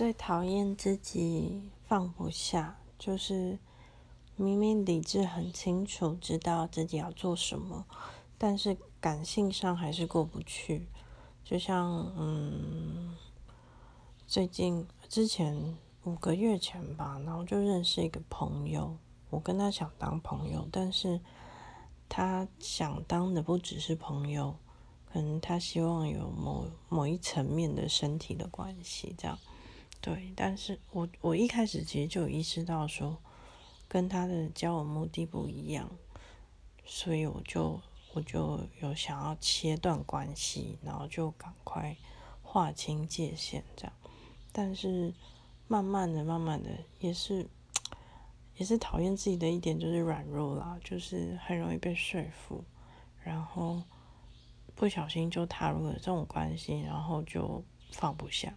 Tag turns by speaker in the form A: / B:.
A: 最讨厌自己放不下，就是明明理智很清楚，知道自己要做什么，但是感性上还是过不去。就像嗯，最近之前五个月前吧，然后就认识一个朋友，我跟他想当朋友，但是他想当的不只是朋友，可能他希望有某某一层面的身体的关系，这样。对，但是我我一开始其实就有意识到说，跟他的交往目的不一样，所以我就我就有想要切断关系，然后就赶快划清界限这样。但是慢慢的、慢慢的，也是也是讨厌自己的一点就是软弱啦，就是很容易被说服，然后不小心就踏入了这种关系，然后就放不下。